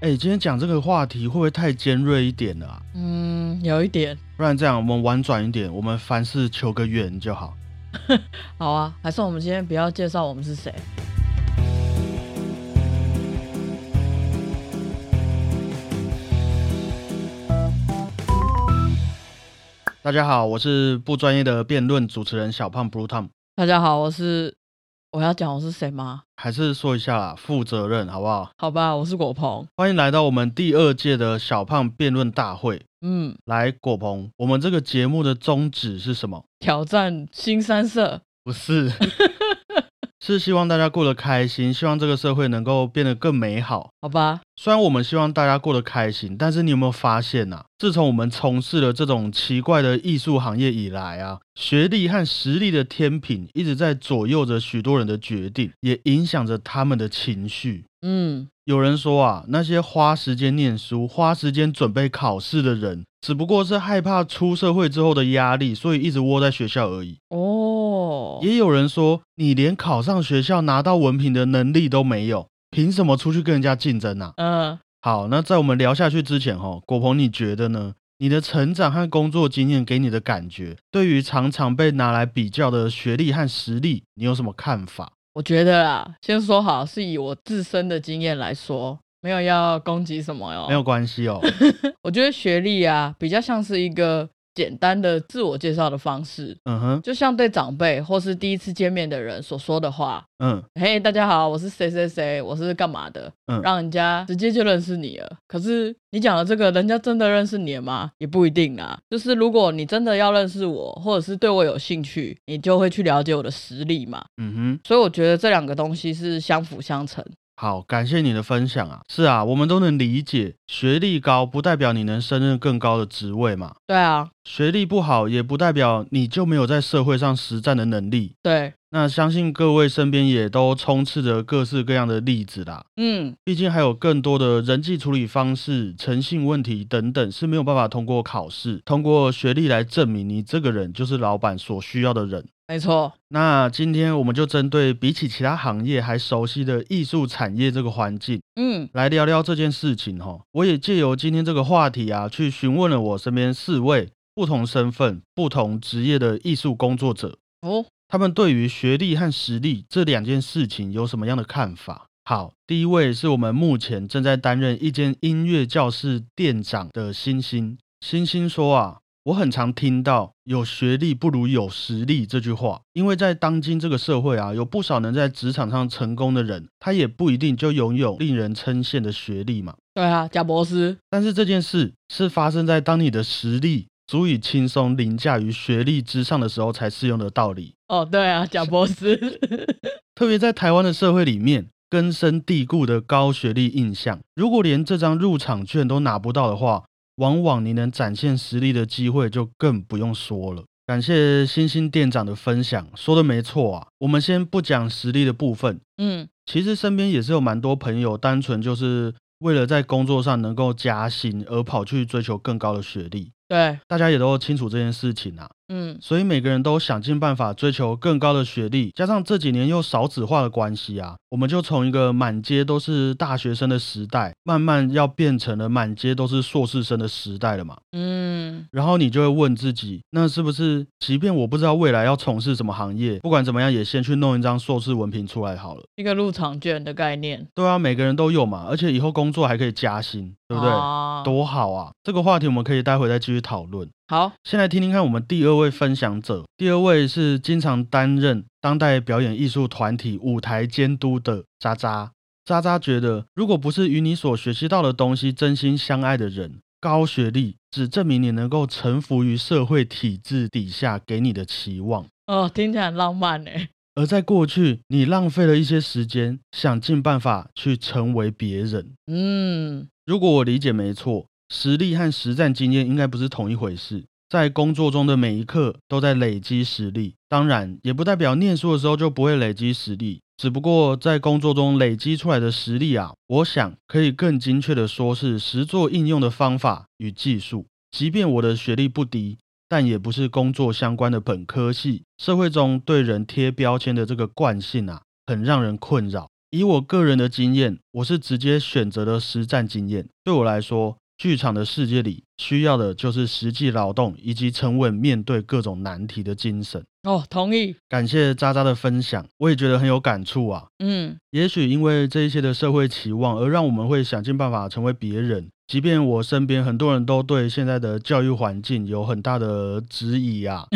哎，今天讲这个话题会不会太尖锐一点了？嗯，有一点。不然这样，我们婉转一点，我们凡事求个圆就好。好啊，还是我们今天不要介绍我们是谁。大家好，我是不专业的辩论主持人小胖 Blue Tom。大家好，我是我要讲我是谁吗？还是说一下啦，负责任好不好？好吧，我是果鹏。欢迎来到我们第二届的小胖辩论大会。嗯，来果鹏，我们这个节目的宗旨是什么？挑战新三色？不是。是希望大家过得开心，希望这个社会能够变得更美好，好吧？虽然我们希望大家过得开心，但是你有没有发现呐？自从我们从事了这种奇怪的艺术行业以来啊，学历和实力的天平一直在左右着许多人的决定，也影响着他们的情绪。嗯。有人说啊，那些花时间念书、花时间准备考试的人，只不过是害怕出社会之后的压力，所以一直窝在学校而已。哦，也有人说，你连考上学校拿到文凭的能力都没有，凭什么出去跟人家竞争啊？嗯，好，那在我们聊下去之前，哈，果鹏，你觉得呢？你的成长和工作经验给你的感觉，对于常常被拿来比较的学历和实力，你有什么看法？我觉得啊，先说好，是以我自身的经验来说，没有要攻击什么哟，没有关系哦。我觉得学历啊，比较像是一个。简单的自我介绍的方式，嗯哼，就像对长辈或是第一次见面的人所说的话，嗯，嘿，大家好，我是谁谁谁，我是干嘛的，嗯，让人家直接就认识你了。可是你讲的这个，人家真的认识你了吗？也不一定啊。就是如果你真的要认识我，或者是对我有兴趣，你就会去了解我的实力嘛。嗯哼，所以我觉得这两个东西是相辅相成。好，感谢你的分享啊！是啊，我们都能理解，学历高不代表你能胜任更高的职位嘛。对啊，学历不好也不代表你就没有在社会上实战的能力。对，那相信各位身边也都充斥着各式各样的例子啦。嗯，毕竟还有更多的人际处理方式、诚信问题等等是没有办法通过考试、通过学历来证明你这个人就是老板所需要的人。没错，那今天我们就针对比起其他行业还熟悉的艺术产业这个环境，嗯，来聊聊这件事情哈。我也借由今天这个话题啊，去询问了我身边四位不同身份、不同职业的艺术工作者哦，他们对于学历和实力这两件事情有什么样的看法？好，第一位是我们目前正在担任一间音乐教室店长的星星。星星说啊。我很常听到“有学历不如有实力”这句话，因为在当今这个社会啊，有不少能在职场上成功的人，他也不一定就拥有令人称羡的学历嘛。对啊，贾博士。但是这件事是发生在当你的实力足以轻松凌驾于学历之上的时候才适用的道理。哦，对啊，贾博士。特别在台湾的社会里面，根深蒂固的高学历印象，如果连这张入场券都拿不到的话，往往你能展现实力的机会就更不用说了。感谢星星店长的分享，说的没错啊。我们先不讲实力的部分，嗯，其实身边也是有蛮多朋友，单纯就是为了在工作上能够加薪而跑去追求更高的学历。对，大家也都清楚这件事情啊。嗯，所以每个人都想尽办法追求更高的学历，加上这几年又少子化的关系啊，我们就从一个满街都是大学生的时代，慢慢要变成了满街都是硕士生的时代了嘛。嗯，然后你就会问自己，那是不是即便我不知道未来要从事什么行业，不管怎么样，也先去弄一张硕士文凭出来好了，一个入场券的概念。对啊，每个人都有嘛，而且以后工作还可以加薪，对不对？多好啊！这个话题我们可以待会再继续讨论。好，先来听听看我们第二位分享者。第二位是经常担任当代表演艺术团体舞台监督的渣渣。渣渣觉得，如果不是与你所学习到的东西真心相爱的人，高学历只证明你能够臣服于社会体制底下给你的期望。哦，听起来很浪漫呢。而在过去，你浪费了一些时间，想尽办法去成为别人。嗯，如果我理解没错。实力和实战经验应该不是同一回事，在工作中的每一刻都在累积实力，当然也不代表念书的时候就不会累积实力，只不过在工作中累积出来的实力啊，我想可以更精确的说是实作应用的方法与技术。即便我的学历不低，但也不是工作相关的本科系，社会中对人贴标签的这个惯性啊，很让人困扰。以我个人的经验，我是直接选择了实战经验。对我来说，剧场的世界里需要的就是实际劳动以及沉稳面对各种难题的精神。哦，同意。感谢渣渣的分享，我也觉得很有感触啊。嗯，也许因为这一些的社会期望，而让我们会想尽办法成为别人。即便我身边很多人都对现在的教育环境有很大的质疑啊，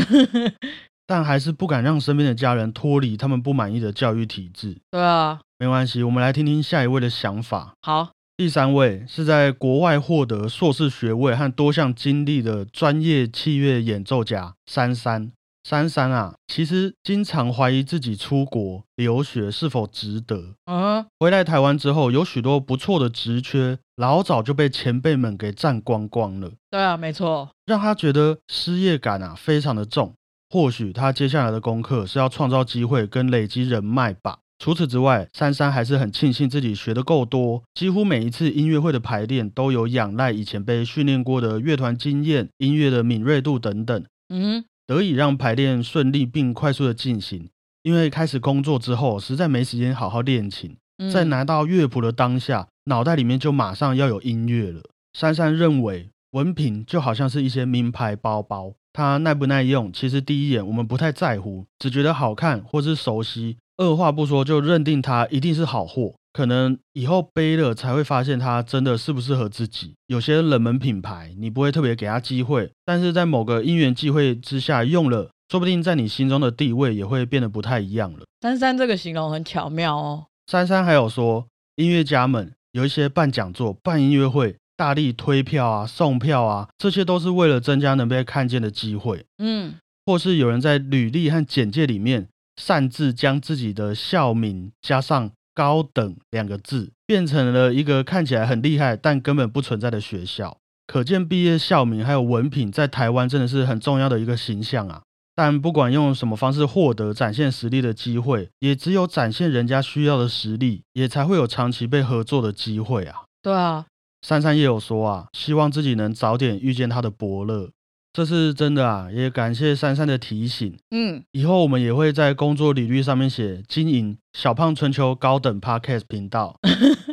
但还是不敢让身边的家人脱离他们不满意的教育体制。对啊，没关系，我们来听听下一位的想法。好，第三位是在国外获得硕士学位和多项经历的专业器乐演奏家珊珊。珊珊啊，其实经常怀疑自己出国留学是否值得。嗯，回来台湾之后，有许多不错的职缺，老早就被前辈们给占光光了。对啊，没错，让他觉得失业感啊非常的重。或许他接下来的功课是要创造机会跟累积人脉吧。除此之外，珊珊还是很庆幸自己学的够多，几乎每一次音乐会的排练都有仰赖以前被训练过的乐团经验、音乐的敏锐度等等。嗯。得以让排练顺利并快速的进行，因为开始工作之后，实在没时间好好练琴，在拿到乐谱的当下，脑袋里面就马上要有音乐了。珊珊认为，文凭就好像是一些名牌包包，它耐不耐用，其实第一眼我们不太在乎，只觉得好看或是熟悉，二话不说就认定它一定是好货。可能以后背了才会发现它真的适不适合自己。有些冷门品牌，你不会特别给他机会，但是在某个因缘际会之下用了，说不定在你心中的地位也会变得不太一样了。珊珊这个形容很巧妙哦。珊珊还有说，音乐家们有一些办讲座、办音乐会，大力推票啊、送票啊，这些都是为了增加能被看见的机会。嗯，或是有人在履历和简介里面擅自将自己的校名加上。高等两个字变成了一个看起来很厉害但根本不存在的学校，可见毕业校名还有文凭在台湾真的是很重要的一个形象啊！但不管用什么方式获得展现实力的机会，也只有展现人家需要的实力，也才会有长期被合作的机会啊！对啊，珊珊也有说啊，希望自己能早点遇见他的伯乐。这是真的啊！也感谢珊珊的提醒。嗯，以后我们也会在工作履历上面写经营小胖春秋高等 podcast 频道，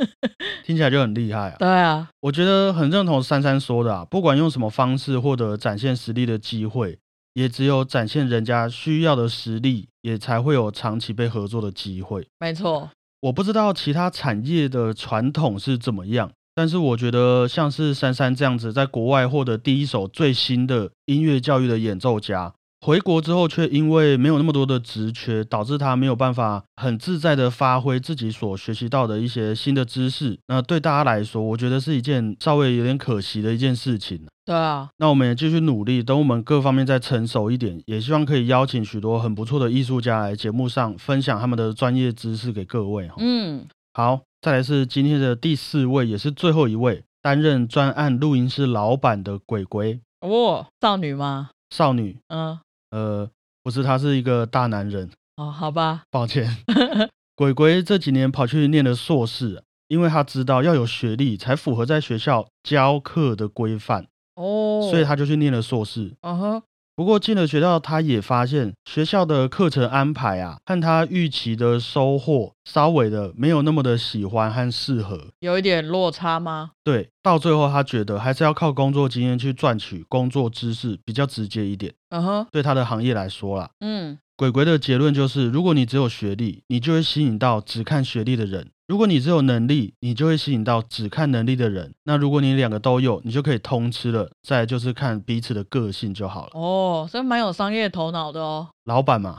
听起来就很厉害啊。对啊，我觉得很认同珊珊说的啊，不管用什么方式获得展现实力的机会，也只有展现人家需要的实力，也才会有长期被合作的机会。没错，我不知道其他产业的传统是怎么样。但是我觉得，像是珊珊这样子，在国外获得第一手最新的音乐教育的演奏家，回国之后却因为没有那么多的职缺，导致他没有办法很自在的发挥自己所学习到的一些新的知识。那对大家来说，我觉得是一件稍微有点可惜的一件事情。对啊，那我们也继续努力，等我们各方面再成熟一点，也希望可以邀请许多很不错的艺术家来节目上分享他们的专业知识给各位。嗯，好。再来是今天的第四位，也是最后一位，担任专案录音师老板的鬼鬼哦，少女吗？少女，嗯，呃，不是，他是一个大男人哦，好吧，抱歉。鬼鬼这几年跑去念了硕士，因为他知道要有学历才符合在学校教课的规范哦，所以他就去念了硕士。嗯哼。不过进了学校，他也发现学校的课程安排啊，和他预期的收获稍微的没有那么的喜欢和适合，有一点落差吗？对，到最后他觉得还是要靠工作经验去赚取工作知识比较直接一点。嗯哼，对他的行业来说啦，嗯，鬼鬼的结论就是，如果你只有学历，你就会吸引到只看学历的人。如果你只有能力，你就会吸引到只看能力的人。那如果你两个都有，你就可以通吃了。再就是看彼此的个性就好了。哦，这蛮有商业头脑的哦。老板嘛，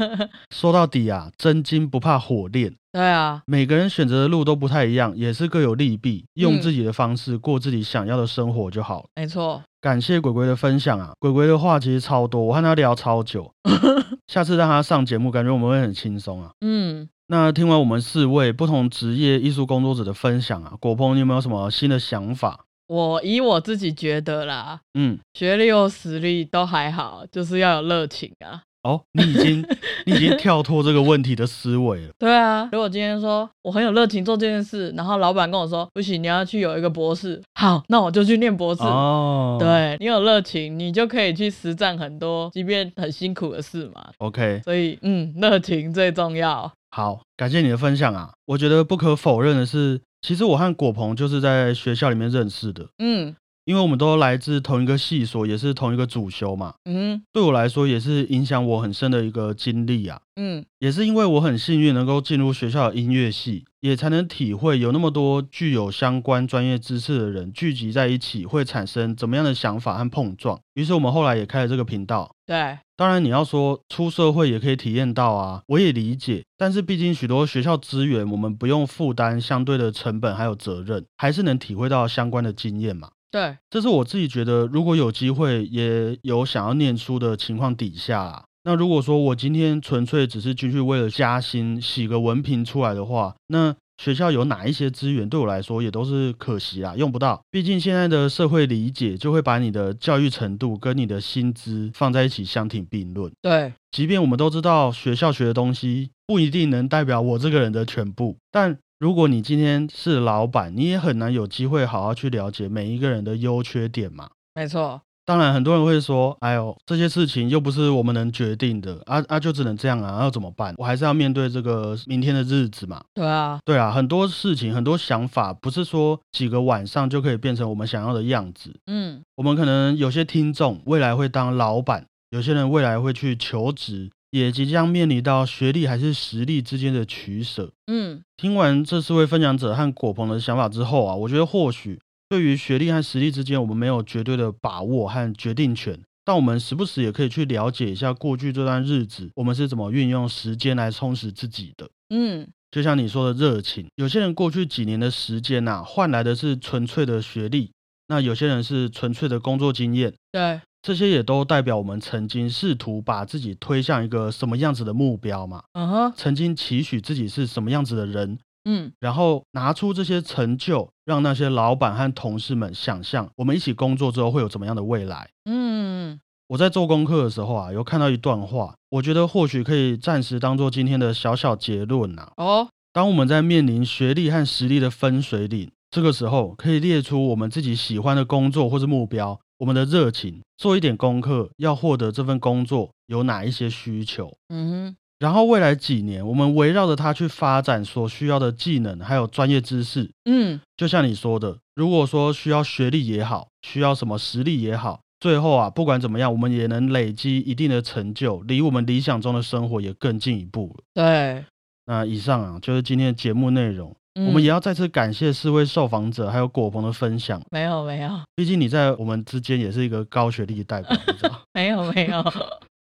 说到底啊，真金不怕火炼。对啊，每个人选择的路都不太一样，也是各有利弊。用自己的方式过自己想要的生活就好了。没错，感谢鬼鬼的分享啊，鬼鬼的话其实超多，我和他聊超久。下次让他上节目，感觉我们会很轻松啊。嗯。那听完我们四位不同职业艺术工作者的分享啊，果鹏，你有没有什么新的想法？我以我自己觉得啦，嗯，学历或实力都还好，就是要有热情啊。哦，你已经 你已经跳脱这个问题的思维了。对啊，如果今天说我很有热情做这件事，然后老板跟我说不行，你要去有一个博士，好，那我就去念博士。哦，对你有热情，你就可以去实战很多，即便很辛苦的事嘛。OK，所以嗯，热情最重要。好，感谢你的分享啊！我觉得不可否认的是，其实我和果鹏就是在学校里面认识的。嗯。因为我们都来自同一个系所，也是同一个主修嘛。嗯，对我来说也是影响我很深的一个经历啊。嗯，也是因为我很幸运能够进入学校的音乐系，也才能体会有那么多具有相关专业知识的人聚集在一起会产生怎么样的想法和碰撞。于是我们后来也开了这个频道。对，当然你要说出社会也可以体验到啊，我也理解。但是毕竟许多学校资源，我们不用负担相对的成本还有责任，还是能体会到相关的经验嘛。对，这是我自己觉得，如果有机会，也有想要念书的情况底下，那如果说我今天纯粹只是进去为了加薪、洗个文凭出来的话，那学校有哪一些资源对我来说也都是可惜啦，用不到。毕竟现在的社会理解就会把你的教育程度跟你的薪资放在一起相提并论。对，即便我们都知道学校学的东西不一定能代表我这个人的全部，但。如果你今天是老板，你也很难有机会好好去了解每一个人的优缺点嘛。没错，当然很多人会说：“哎呦，这些事情又不是我们能决定的，啊啊，就只能这样啊，要怎么办？我还是要面对这个明天的日子嘛。”对啊，对啊，很多事情、很多想法，不是说几个晚上就可以变成我们想要的样子。嗯，我们可能有些听众未来会当老板，有些人未来会去求职。也即将面临到学历还是实力之间的取舍。嗯，听完这四位分享者和果鹏的想法之后啊，我觉得或许对于学历和实力之间，我们没有绝对的把握和决定权，但我们时不时也可以去了解一下过去这段日子我们是怎么运用时间来充实自己的。嗯，就像你说的热情，有些人过去几年的时间呐，换来的是纯粹的学历，那有些人是纯粹的工作经验。对。这些也都代表我们曾经试图把自己推向一个什么样子的目标嘛？嗯哼，曾经期许自己是什么样子的人，嗯，然后拿出这些成就，让那些老板和同事们想象我们一起工作之后会有怎么样的未来。嗯，我在做功课的时候啊，有看到一段话，我觉得或许可以暂时当做今天的小小结论呐。哦，当我们在面临学历和实力的分水岭，这个时候可以列出我们自己喜欢的工作或是目标。我们的热情，做一点功课，要获得这份工作有哪一些需求？嗯哼，然后未来几年，我们围绕着它去发展所需要的技能，还有专业知识。嗯，就像你说的，如果说需要学历也好，需要什么实力也好，最后啊，不管怎么样，我们也能累积一定的成就，离我们理想中的生活也更进一步了。对，那以上啊，就是今天的节目内容。我们也要再次感谢四位受访者还有果鹏的分享。没有没有，毕竟你在我们之间也是一个高学历代表，你知道没有没有，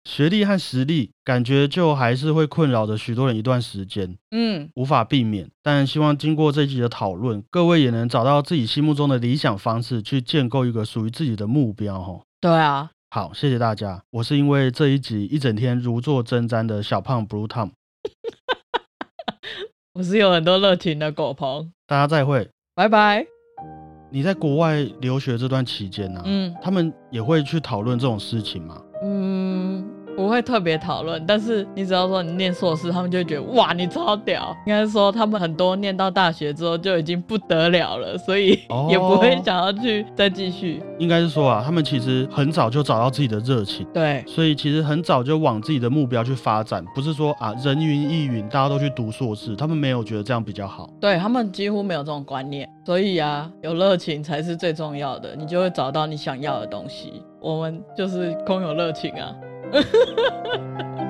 学历和实力感觉就还是会困扰着许多人一段时间，嗯，无法避免。但希望经过这集的讨论，各位也能找到自己心目中的理想方式，去建构一个属于自己的目标。哈，对啊，好，谢谢大家。我是因为这一集一整天如坐针毡的小胖 Blue Tom。我是有很多热情的狗鹏，大家再会，拜拜。你在国外留学这段期间呢，嗯，他们也会去讨论这种事情吗？嗯。不会特别讨论，但是你只要说你念硕士，他们就会觉得哇，你超屌。应该说他们很多念到大学之后就已经不得了了，所以 也不会想要去 再继续。应该是说啊，他们其实很早就找到自己的热情，对，所以其实很早就往自己的目标去发展，不是说啊人云亦云，大家都去读硕士，他们没有觉得这样比较好。对他们几乎没有这种观念，所以啊，有热情才是最重要的，你就会找到你想要的东西。我们就是空有热情啊。啊哈哈哈哈。